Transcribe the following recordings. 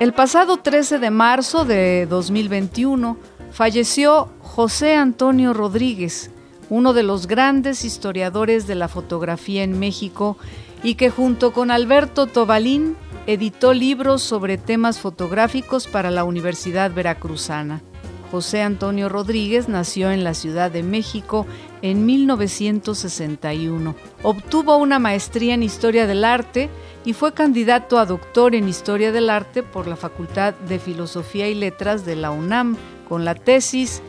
El pasado 13 de marzo de 2021 falleció José Antonio Rodríguez, uno de los grandes historiadores de la fotografía en México y que junto con Alberto Tobalín editó libros sobre temas fotográficos para la Universidad Veracruzana. José Antonio Rodríguez nació en la Ciudad de México en 1961. Obtuvo una maestría en Historia del Arte y fue candidato a doctor en Historia del Arte por la Facultad de Filosofía y Letras de la UNAM con la tesis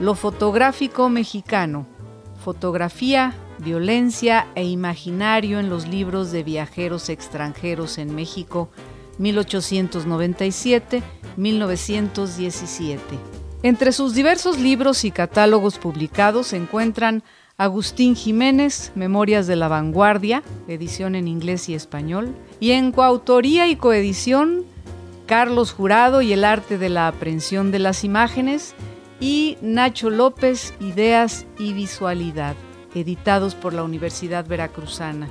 Lo fotográfico mexicano, fotografía, violencia e imaginario en los libros de viajeros extranjeros en México 1897-1917. Entre sus diversos libros y catálogos publicados se encuentran Agustín Jiménez, Memorias de la Vanguardia, edición en inglés y español, y en coautoría y coedición, Carlos Jurado y el arte de la aprehensión de las imágenes, y Nacho López, Ideas y Visualidad, editados por la Universidad Veracruzana.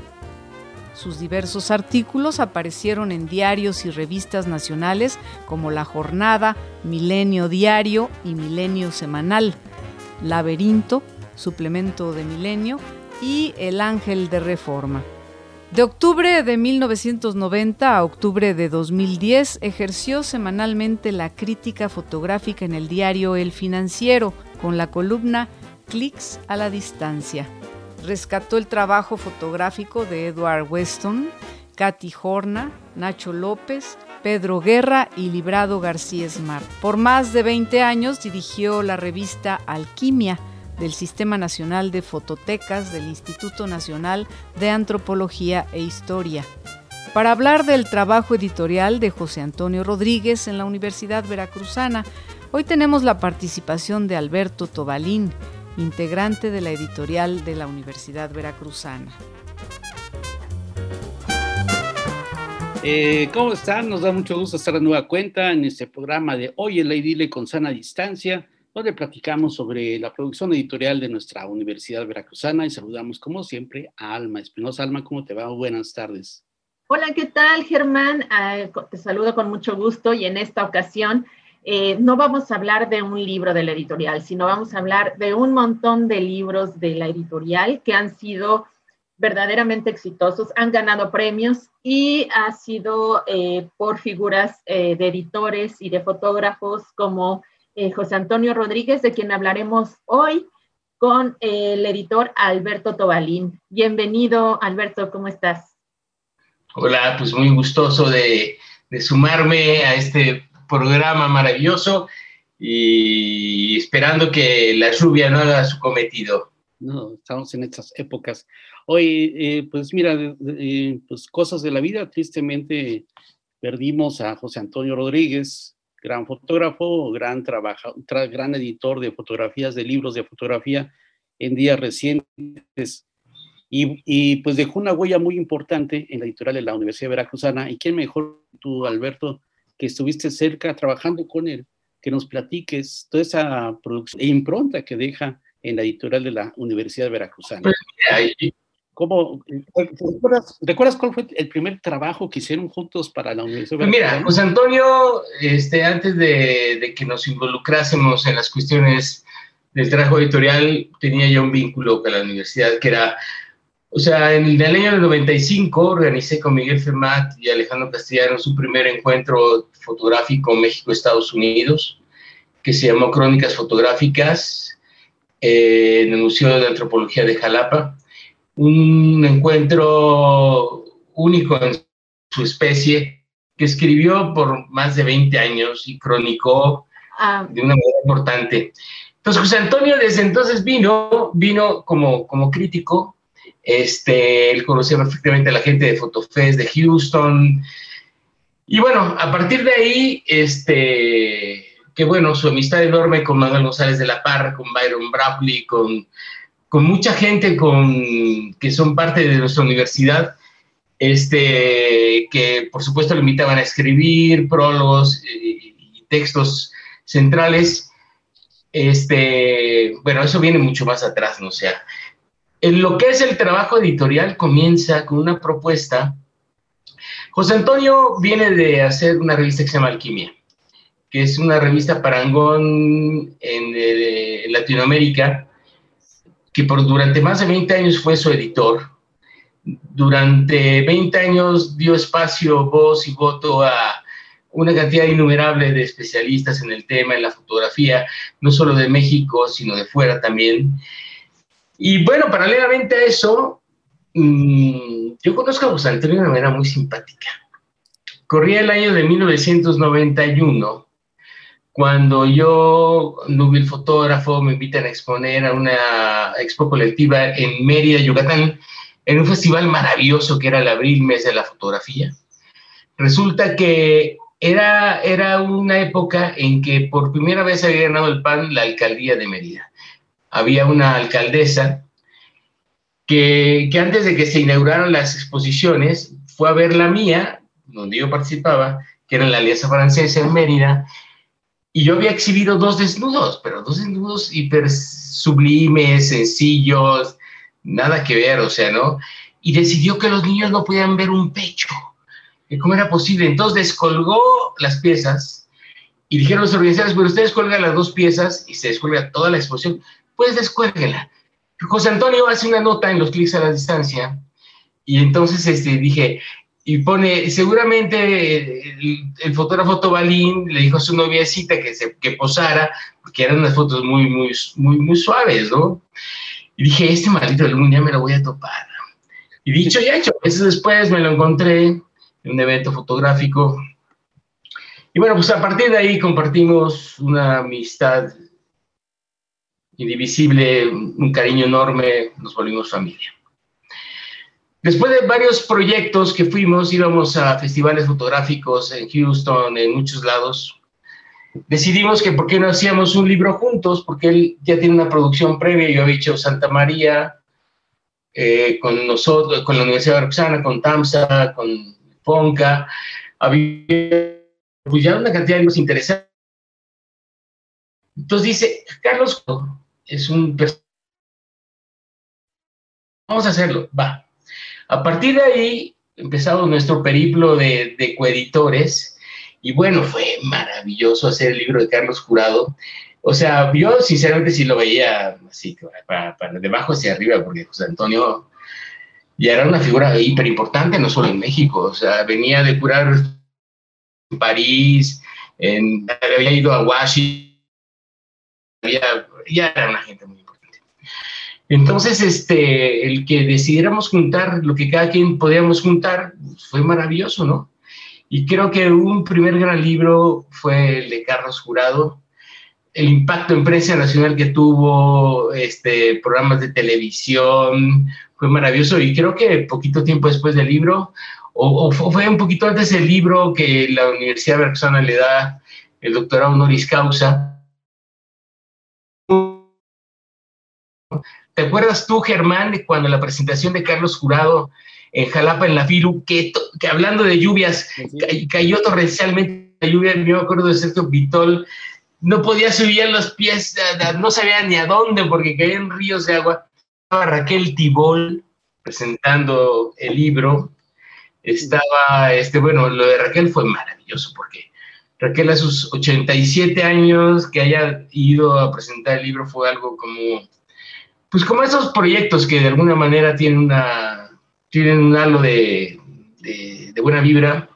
Sus diversos artículos aparecieron en diarios y revistas nacionales como La Jornada, Milenio Diario y Milenio Semanal, Laberinto, Suplemento de Milenio y El Ángel de Reforma. De octubre de 1990 a octubre de 2010 ejerció semanalmente la crítica fotográfica en el diario El Financiero con la columna Clics a la Distancia. Rescató el trabajo fotográfico de Edward Weston, Katy Horna, Nacho López, Pedro Guerra y Librado García Smart. Por más de 20 años dirigió la revista Alquimia, del Sistema Nacional de Fototecas del Instituto Nacional de Antropología e Historia, para hablar del trabajo editorial de José Antonio Rodríguez en la Universidad Veracruzana. Hoy tenemos la participación de Alberto Tobalín, integrante de la editorial de la Universidad Veracruzana. Eh, ¿Cómo están? Nos da mucho gusto estar de nueva cuenta en este programa de Oye, Ley Dile con sana distancia donde platicamos sobre la producción editorial de nuestra Universidad Veracruzana y saludamos como siempre a Alma Espinosa. Alma, ¿cómo te va? Buenas tardes. Hola, ¿qué tal, Germán? Ah, te saludo con mucho gusto y en esta ocasión eh, no vamos a hablar de un libro de la editorial, sino vamos a hablar de un montón de libros de la editorial que han sido verdaderamente exitosos, han ganado premios y ha sido eh, por figuras eh, de editores y de fotógrafos como José Antonio Rodríguez, de quien hablaremos hoy con el editor Alberto Tobalín. Bienvenido, Alberto, ¿cómo estás? Hola, pues muy gustoso de, sumarme a este programa maravilloso y esperando que la lluvia no haga su cometido. No, estamos en estas épocas. Hoy, eh, pues mira, pues cosas de la vida, tristemente perdimos a José Antonio Rodríguez, gran fotógrafo, gran, gran editor de fotografías, de libros de fotografía en días recientes. Y, y, pues dejó una huella muy importante en la editorial de la Universidad Veracruzana. ¿Y quién mejor tú, Alberto, que estuviste cerca trabajando con él, que nos platiques toda esa producción e impronta que deja en la editorial de la Universidad Veracruzana? Pues, ¿Cómo, ¿recuerdas, cuál fue el primer trabajo que hicieron juntos para la Universidad? Pues mira, José Antonio, este, antes de, que nos involucrásemos en las cuestiones del trabajo editorial, tenía ya un vínculo con la universidad que era, o sea, en el año 95 organicé con Miguel Fermat y Alejandro Castellano su primer encuentro fotográfico México-Estados Unidos, que se llamó Crónicas Fotográficas eh, en el Museo de Antropología de Jalapa un encuentro único en su especie, que escribió por más de 20 años y cronicó ah. de una manera importante. Entonces, José Antonio desde entonces vino, vino como, como crítico, este, él conocía perfectamente a la gente de Fotofest de Houston, y bueno, a partir de ahí, este, que bueno, su amistad enorme con Manuel González de la Parra, con Byron Bradley, con, con mucha gente con, que son parte de nuestra universidad, este, que por supuesto le invitaban a escribir prólogos y, textos centrales. Este, bueno, eso viene mucho más atrás, ¿no? O sea, en lo que es el trabajo editorial comienza con una propuesta. José Antonio viene de hacer una revista que se llama Alquimia, que es una revista parangón en, en Latinoamérica, que por durante más de 20 años fue su editor durante 20 años dio espacio, voz y voto a una cantidad innumerable de especialistas en el tema, en la fotografía, no solo de México, sino de fuera también. Y bueno, paralelamente a eso, mm, yo conozco a José Antonio de una manera muy simpática. Corría el año de 1991, cuando yo, Nubil Fotógrafo, me invitan a exponer a una expo colectiva en Mérida, Yucatán, en un festival maravilloso que era el Abril Mes de la Fotografía. Resulta que era, era una época en que por primera vez había ganado el PAN la alcaldía de Mérida. Había una alcaldesa que, que antes de que se inauguraran las exposiciones fue a ver la mía, donde yo participaba, que era la Alianza Francesa en Mérida, y yo había exhibido dos desnudos, pero dos desnudos hiper sublimes, sencillos, nada que ver, o sea, ¿no? Y decidió que los niños no podían ver un pecho. ¿Cómo era posible? Entonces descolgó las piezas y dijeron los organizadores, pero ustedes cuelgan las dos piezas y se descuelga toda la exposición, pues descuélguela. José Antonio hace una nota en los clics a la distancia y entonces este, dije, y pone, seguramente el, fotógrafo Tobalín le dijo a su noviecita que, se, que posara, porque eran unas fotos muy, muy, muy, muy suaves, ¿no? Y dije, este maldito alumno ya me lo voy a topar. Y dicho y hecho, meses después me lo encontré en un evento fotográfico. Y bueno, pues a partir de ahí compartimos una amistad indivisible, un cariño enorme, nos volvimos familia. Después de varios proyectos que fuimos, íbamos a festivales fotográficos en Houston, en muchos lados, decidimos que por qué no hacíamos un libro juntos, porque él ya tiene una producción previa, yo había hecho Santa María, eh, con nosotros, con la Universidad de Roxana, con TAMSA, con Fonca, había pues una cantidad de libros interesantes. Entonces dice, Carlos es un Vamos a hacerlo, va. A partir de ahí empezamos nuestro periplo de, coeditores y bueno, fue maravilloso hacer el libro de Carlos Jurado. O sea, yo sinceramente sí lo veía así, para, para debajo hacia arriba, porque José Antonio ya era una figura hiper importante, no solo en México. O sea, venía de curar en París, en, había ido a Washington, ya era una gente muy importante. Entonces, este, el que decidiéramos juntar lo que cada quien podíamos juntar, pues, fue maravilloso, ¿no? Y creo que un primer gran libro fue el de Carlos Jurado, el impacto en prensa nacional que tuvo, este, programas de televisión, fue maravilloso y creo que poquito tiempo después del libro, o, fue un poquito antes del libro que la Universidad Veracruzana le da el doctorado honoris causa. ¿Te acuerdas tú, Germán, de cuando la presentación de Carlos Jurado en Jalapa, en la Firu, que, que hablando de lluvias, cayó torrencialmente la lluvia, yo me acuerdo de Sergio Vitol, no podía subir los pies, no sabía ni a dónde porque caían ríos de agua. Estaba Raquel Tibol presentando el libro, estaba, este, bueno, lo de Raquel fue maravilloso porque Raquel a sus 87 años que haya ido a presentar el libro fue algo como, pues como esos proyectos que de alguna manera tienen una tienen un halo de, buena vibra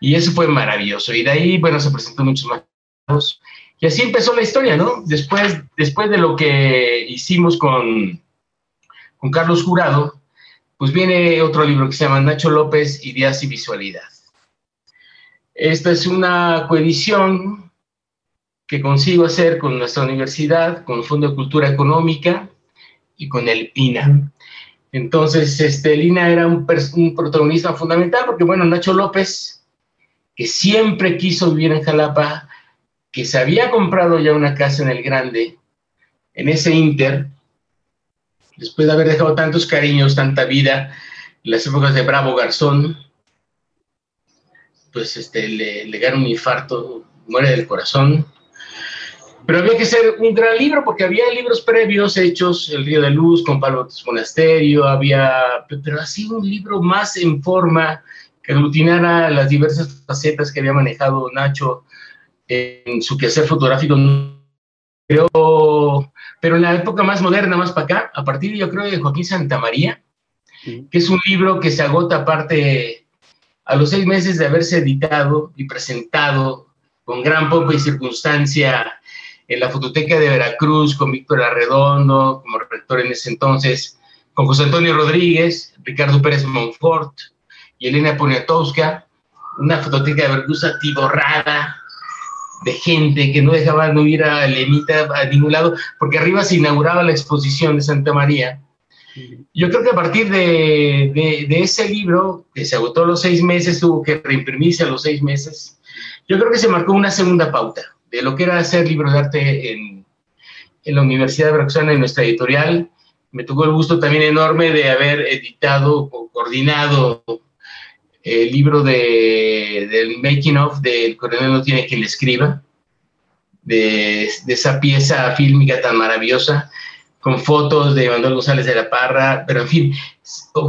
y eso fue maravilloso. Y de ahí, bueno, se presentó muchos más. Y así empezó la historia, ¿no? Después, después de lo que hicimos con, con Carlos Jurado, pues viene otro libro que se llama Nacho López, Ideas y Visualidad. Esta es una coedición que consigo hacer con nuestra universidad, con el Fondo de Cultura Económica y con el INA. Entonces, este, Lina era un, protagonista fundamental porque, bueno, Nacho López, que siempre quiso vivir en Jalapa, que se había comprado ya una casa en el Grande, en ese Inter, después de haber dejado tantos cariños, tanta vida, en las épocas de Bravo Garzón, pues este, le, le gana un infarto, muere del corazón. Pero había que ser un gran libro porque había libros previos hechos, El Río de Luz con Pablo Monasterio, había, pero así un libro más en forma que aglutinara las diversas facetas que había manejado Nacho en su quehacer fotográfico. Pero, pero en la época más moderna, más para acá, a partir yo creo de Joaquín Santamaría, que es un libro que se agota aparte a los seis meses de haberse editado y presentado con gran pompa y circunstancia en la Fototeca de Veracruz con Víctor Arredondo como rector en ese entonces, con José Antonio Rodríguez, Ricardo Pérez Monfort y Elena Poniatowska, una fototeca de Veracruz atiborrada de gente que no dejaba no ir a Lenita a ningún lado, porque arriba se inauguraba la exposición de Santa María. Yo creo que a partir de, de, de ese libro, que se agotó a los seis meses, tuvo que reimprimirse a los seis meses, yo creo que se marcó una segunda pauta de lo que era hacer libros de arte en, la Universidad de Veracruzana, en nuestra editorial. Me tocó el gusto también enorme de haber editado o coordinado el libro de, del making of del Coronel no tiene quien le escriba, de, de, esa pieza fílmica tan maravillosa, con fotos de Manuel González de la Parra, pero en fin,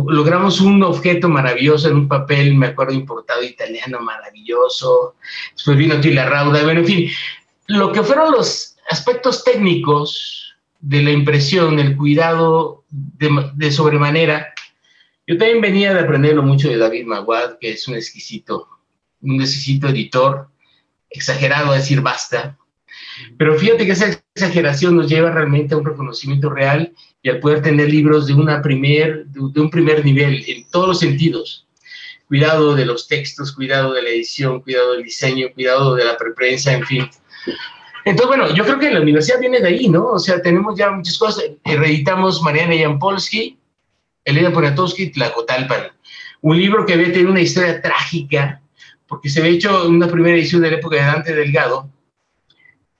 logramos un objeto maravilloso en un papel, me acuerdo, importado italiano maravilloso, después vino Tila Rauda, bueno, en fin, lo que fueron los aspectos técnicos de la impresión, el cuidado de, de sobremanera, yo también venía de aprenderlo mucho de David Maguad, que es un exquisito, un exquisito editor, exagerado a decir basta. Pero fíjate que esa exageración nos lleva realmente a un reconocimiento real y al poder tener libros de, una primer, de un primer nivel en todos los sentidos. Cuidado de los textos, cuidado de la edición, cuidado del diseño, cuidado de la preprensa, en fin. Entonces, bueno, yo creo que la universidad viene de ahí, ¿no? O sea, tenemos ya muchas cosas. Reeditamos Mariana Jampolsky, Elena Poniatowski, Tlacotalpan. Un libro que había tenido una historia trágica, porque se había hecho una primera edición de la época de Dante Delgado,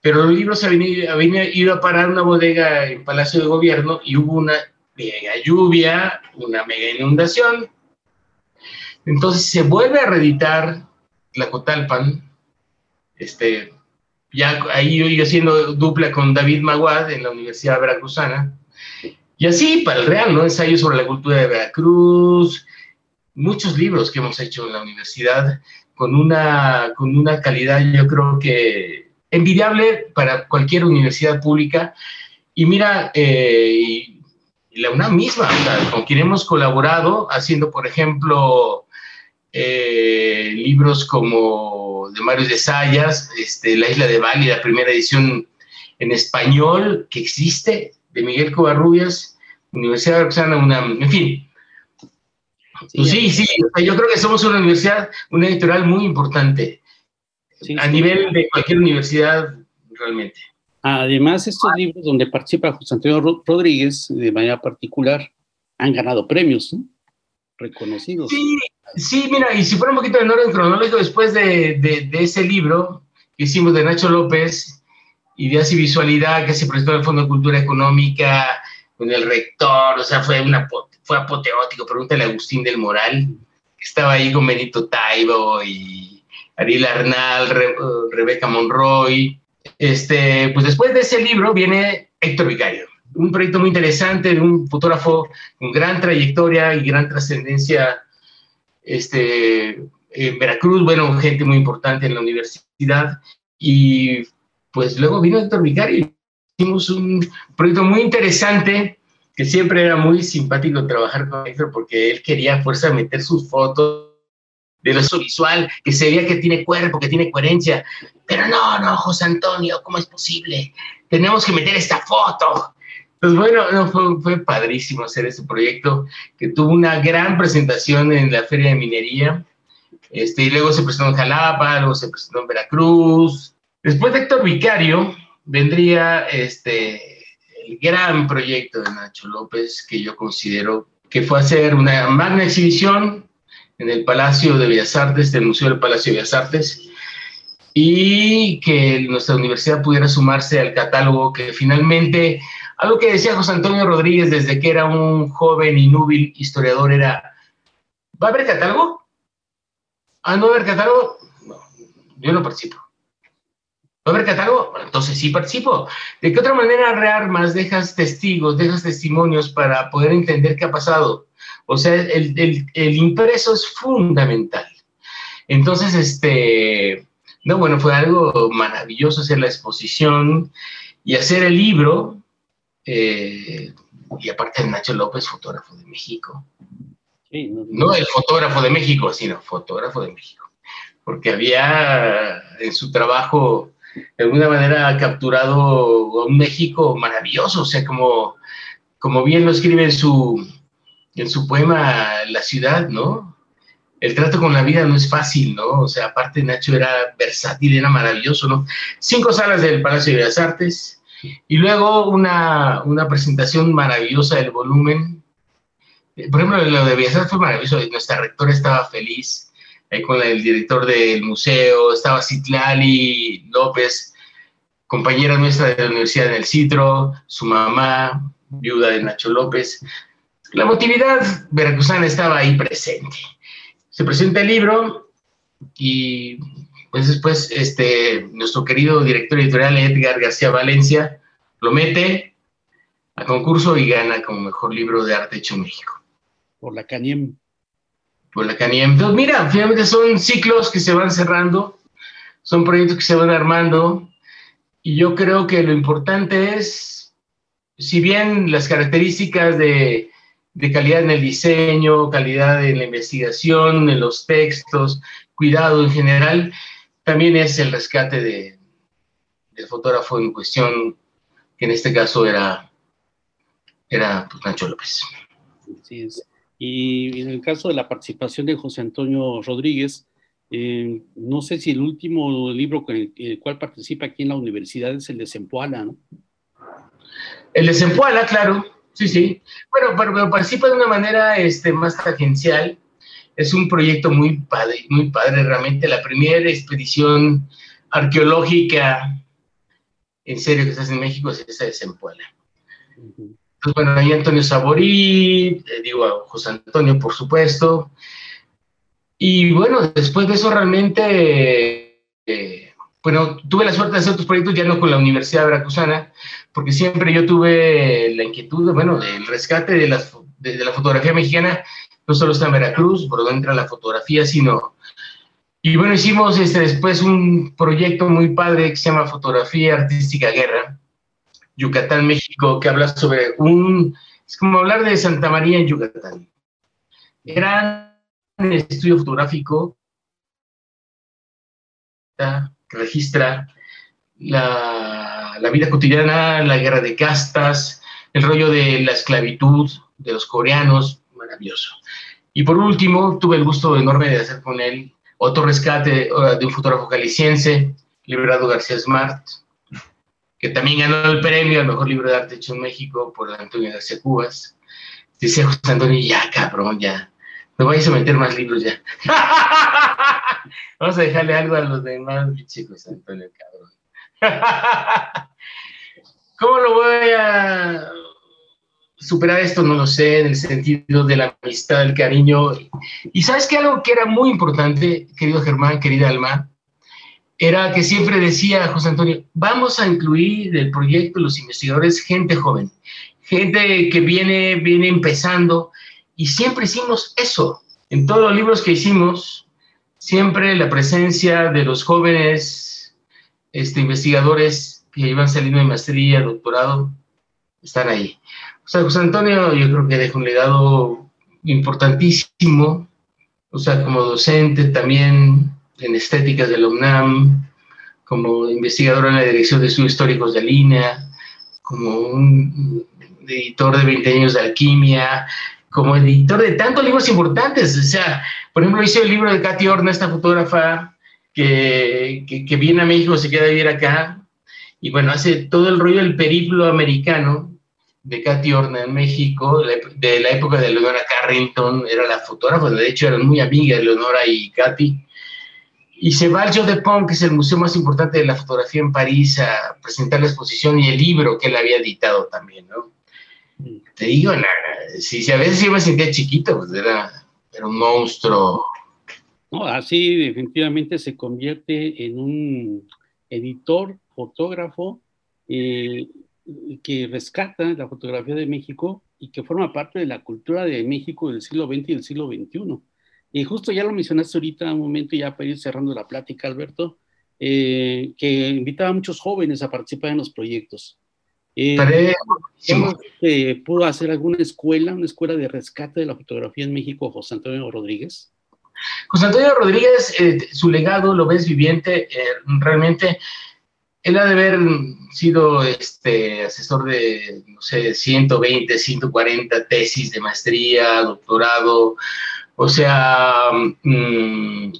pero los libros habían, ido a parar una bodega en Palacio de Gobierno y hubo una mega lluvia, una mega inundación. Entonces se vuelve a reeditar Tlacotalpan, este, ya ahí yo haciendo dupla con David Maguad en la Universidad Veracruzana, y así, para el Real, ¿no? Ensayos sobre la cultura de Veracruz, muchos libros que hemos hecho en la universidad con una, con una calidad, yo creo que envidiable para cualquier universidad pública. Y mira, eh, la UNAM misma, con quien hemos colaborado, haciendo, por ejemplo, eh, libros como de Mario de Sayas, este, La Isla de Bali, la primera edición en español que existe, de Miguel Covarrubias, Universidad de Veracruzana, UNAM, en fin. Sí, pues sí, sí, yo creo que somos una universidad, una editorial muy importante sí, a sí. nivel de cualquier universidad realmente. Además, estos libros donde participa José Antonio Rodríguez de manera particular han ganado premios ¿no? reconocidos. Sí, sí, mira, y si fuera un poquito en orden cronológico, después de, de, de ese libro que hicimos de Nacho López, Ideas y Visualidad, que se presentó en el Fondo de Cultura Económica, con el rector, o sea, fue, una, fue apoteótico. Pregúntale a Agustín del Moral, que estaba ahí con Benito Taibo y Ariel Arnal, Re, uh, Rebeca Monroy. Este, pues después de ese libro viene Héctor Vicario, un proyecto muy interesante de un fotógrafo con gran trayectoria y gran trascendencia este, en Veracruz, bueno, gente muy importante en la universidad. Y pues luego vino Héctor Vicario hicimos un proyecto muy interesante que siempre era muy simpático trabajar con Héctor porque él quería fuerza meter sus fotos de lo visual, que se veía que tiene cuerpo, que tiene coherencia. Pero no, no, José Antonio, ¿cómo es posible? Tenemos que meter esta foto. Pues bueno, no, fue, fue, padrísimo hacer este proyecto, que tuvo una gran presentación en la Feria de Minería, este, y luego se presentó en Jalapa, luego se presentó en Veracruz. Después de Héctor Vicario, vendría este, el gran proyecto de Nacho López, que yo considero que fue hacer una magna exhibición en el Palacio de Bellas Artes, del Museo del Palacio de Bellas Artes, y que nuestra universidad pudiera sumarse al catálogo que finalmente, algo que decía José Antonio Rodríguez desde que era un joven y núbil historiador era, ¿va a haber catálogo? ¿Ah, no va haber catálogo? Yo no participo. ¿Va a haber catálogo? entonces sí participo. ¿De qué otra manera rearmas, dejas testigos, dejas testimonios para poder entender qué ha pasado? O sea, el, el, el impreso es fundamental. Entonces, este, no, bueno, fue algo maravilloso hacer la exposición y hacer el libro. Eh, y aparte de Nacho López, fotógrafo de México. no, el fotógrafo de México, sino fotógrafo de México. Porque había en su trabajo, de alguna manera, capturado un México maravilloso. O sea, como, como bien lo escribe en su, en su poema La ciudad, ¿no? el trato con la vida no es fácil, ¿no? O sea, aparte Nacho era versátil, era maravilloso, ¿no? Cinco salas del Palacio de las Artes y luego una, una presentación maravillosa del volumen. Por ejemplo, lo de Bellas Artes fue maravilloso, nuestra rectora estaba feliz ahí con el director del museo, estaba Citlali López, compañera nuestra de la Universidad del Citro, su mamá, viuda de Nacho López. La motividad veracruzana estaba ahí presente se presenta el libro y pues después este, nuestro querido director editorial Edgar García Valencia lo mete a concurso y gana como mejor libro de arte hecho en México. Por la CANIEM. Por la CANIEM. Entonces, mira, finalmente son ciclos que se van cerrando, son proyectos que se van armando y yo creo que lo importante es, si bien las características de de calidad en el diseño, calidad en la investigación, en los textos, cuidado en general, también es el rescate de, del fotógrafo en cuestión, que en este caso era, era pues, Nacho López. Así es. Y en el caso de la participación de José Antonio Rodríguez, eh, no sé si el último libro con el, cual participa aquí en la universidad es el de Sempoala, ¿no? El de Sempoala, claro, Sí, sí. Bueno, pero, participa de una manera este, más tangencial. Es un proyecto muy padre, muy padre realmente. La primera expedición arqueológica en serio que se hace en México es esa de Zempoala. Entonces, bueno, ahí Antonio Saborí, eh, digo a José Antonio, por supuesto. Y bueno, después de eso realmente eh, bueno, tuve la suerte de hacer otros proyectos ya no con la Universidad Veracruzana, porque siempre yo tuve la inquietud, bueno, del rescate de, de, la fotografía mexicana, no solo está en Veracruz, por donde entra la fotografía, sino... Y bueno, hicimos este, después un proyecto muy padre que se llama Fotografía Artística Guerra, Yucatán, México, que habla sobre un... Es como hablar de Santa María en Yucatán. Era un estudio fotográfico que registra la, la, vida cotidiana, la guerra de castas, el rollo de la esclavitud de los coreanos, maravilloso. Y por último, tuve el gusto enorme de hacer con él otro rescate de un fotógrafo caliciense, Liberado García Smart, que también ganó el premio al mejor libro de arte hecho en México por Antonio García Cubas. Dice José Antonio, ya cabrón, ya, no vayas a meter más libros ya. Vamos a dejarle algo a los demás, chicos, Antonio. ¿Cómo lo voy a superar esto? No lo sé, en el sentido de la amistad, el cariño. Y sabes que algo que era muy importante, querido Germán, querida Alma, era que siempre decía José Antonio, vamos a incluir el proyecto los investigadores gente joven, gente que viene, viene empezando, y siempre hicimos eso. En todos los libros que hicimos, siempre la presencia de los jóvenes este, investigadores que iban saliendo de maestría, doctorado, están ahí. O sea, José Antonio yo creo que deja un legado importantísimo, o sea, como docente también en estéticas de la UNAM, como investigador en la Dirección de Estudios Históricos de Línea, como un editor de 20 años de alquimia, como editor de tantos libros importantes. O sea, por ejemplo, hice el libro de Katy Horna, esta fotógrafa que, que, viene a México, se queda a vivir acá, y bueno, hace todo el rollo del periplo americano de Katy Horna en México, de la época de Leonora Carrington, era la fotógrafa, de hecho eran muy amigas Leonora y Katy. y se va al Joe de Pont, que es el museo más importante de la fotografía en París, a presentar la exposición y el libro que él había editado también, ¿no? Te digo, si, a veces yo me sentía chiquito, pues era, era un monstruo. No, así definitivamente se convierte en un editor, fotógrafo, eh, que rescata la fotografía de México y que forma parte de la cultura de México del siglo XX y del siglo XXI. Y justo ya lo mencionaste ahorita un momento, ya para ir cerrando la plática, Alberto, eh, que invitaba a muchos jóvenes a participar en los proyectos. Eh, ¿Pudo hacer alguna escuela, una escuela de rescate de la fotografía en México, José Antonio Rodríguez? José Antonio Rodríguez, eh, su legado lo ves viviente, realmente él ha de haber sido este, asesor de, no sé, 120, 140 tesis de maestría, doctorado, o sea, mm,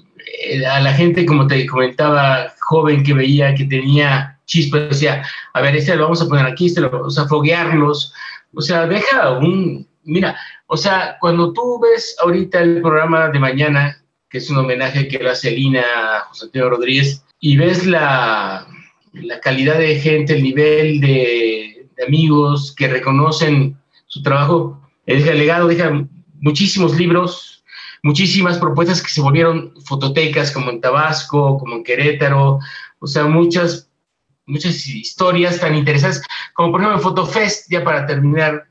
a la gente, como te comentaba, joven que veía que tenía chispas, decía, a ver, este lo vamos a poner aquí, este lo vamos a foguearlos, o sea, deja un, mira, o sea, cuando tú ves ahorita el programa de mañana, que es un homenaje que le hace Lina a José Antonio Rodríguez, y ves la, la calidad de gente, el nivel de, amigos que reconocen su trabajo, el legado deja muchísimos libros, muchísimas propuestas que se volvieron fototecas, como en Tabasco, como en Querétaro, o sea, muchas, muchas historias tan interesantes, como por ejemplo Fotofest, ya para terminar,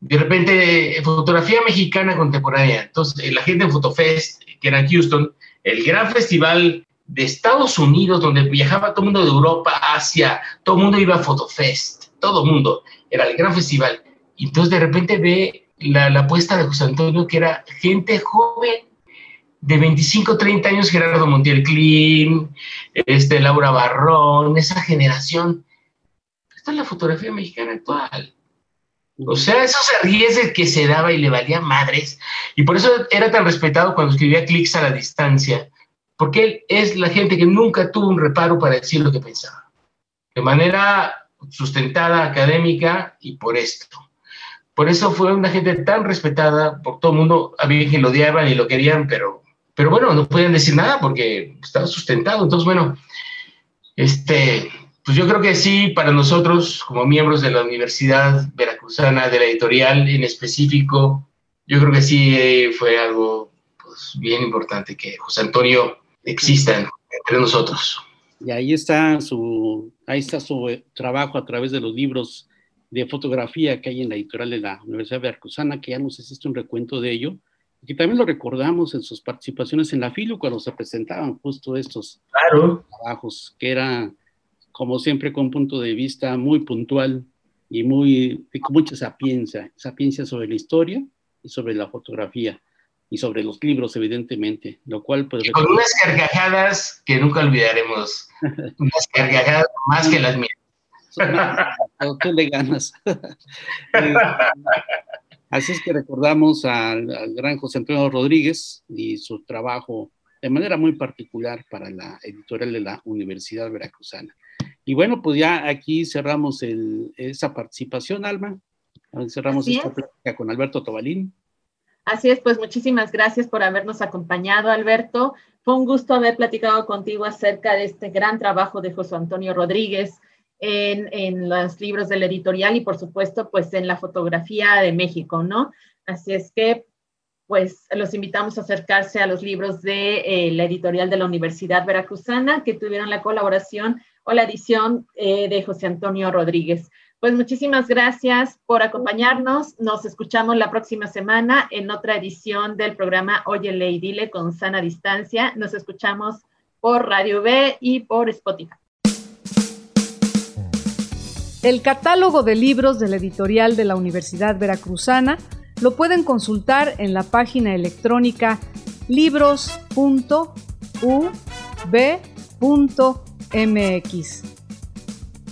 de repente fotografía mexicana contemporánea. Entonces, la gente en Fotofest, que era en Houston, el gran festival de Estados Unidos, donde viajaba todo el mundo de Europa, Asia, todo el mundo iba a Fotofest, todo el mundo, era el gran festival. Y entonces de repente ve la, la apuesta de José Antonio, que era gente joven de 25, 30 años, Gerardo Montiel Clean, este, Laura Barrón, esa generación. Esta es la fotografía mexicana actual. O sea, esos arriesgues que se daba y le valía madres. Y por eso era tan respetado cuando escribía clics a la distancia, porque él es la gente que nunca tuvo un reparo para decir lo que pensaba. De manera sustentada, académica y por esto. Por eso fue una gente tan respetada por todo el mundo. Había quien lo odiaban y lo querían, pero, pero bueno, no podían decir nada porque estaba sustentado. Entonces, bueno, este, pues yo creo que sí, para nosotros, como miembros de la Universidad Veracruzana, de la editorial en específico, yo creo que sí fue algo pues, bien importante que José Antonio exista entre nosotros. Y ahí está su, ahí está su trabajo a través de los libros de fotografía que hay en la editorial de la Universidad Veracruzana, que ya nos existe un recuento de ello, y que también lo recordamos en sus participaciones en la FILU cuando se presentaban justo estos trabajos, que era, como siempre, con un punto de vista muy puntual y muy, con mucha sapiencia, sapiencia sobre la historia y sobre la fotografía y sobre los libros, evidentemente, lo cual... Pues, con unas carcajadas que nunca olvidaremos, unas carcajadas más que las mías tú le ganas. Eh, así es que recordamos al, gran José Antonio Rodríguez y su trabajo de manera muy particular para la editorial de la Universidad Veracruzana. Y bueno, pues ya aquí cerramos esa participación, Alma. Cerramos esta plática con Alberto Tobalín. Así es, pues muchísimas gracias por habernos acompañado, Alberto. Fue un gusto haber platicado contigo acerca de este gran trabajo de José Antonio Rodríguez, en, los libros del editorial y por supuesto pues en la fotografía de México, ¿no? Así es que pues los invitamos a acercarse a los libros de eh, la editorial de la Universidad Veracruzana que tuvieron la colaboración o la edición eh, de José Antonio Rodríguez. Pues muchísimas gracias por acompañarnos. Nos escuchamos la próxima semana en otra edición del programa Oye y Dile con sana distancia. Nos escuchamos por Radio B y por Spotify. El catálogo de libros de la editorial de la Universidad Veracruzana lo pueden consultar en la página electrónica libros.ub.mx.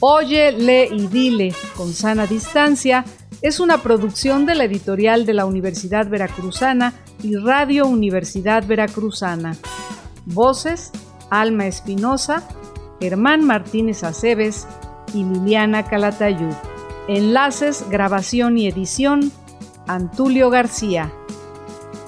Oye, lee y dile con sana distancia es una producción de la editorial de la Universidad Veracruzana y Radio Universidad Veracruzana. Voces: Alma Espinosa, Germán Martínez Aceves, y Liliana Calatayud. Enlaces, grabación y edición, Antulio García.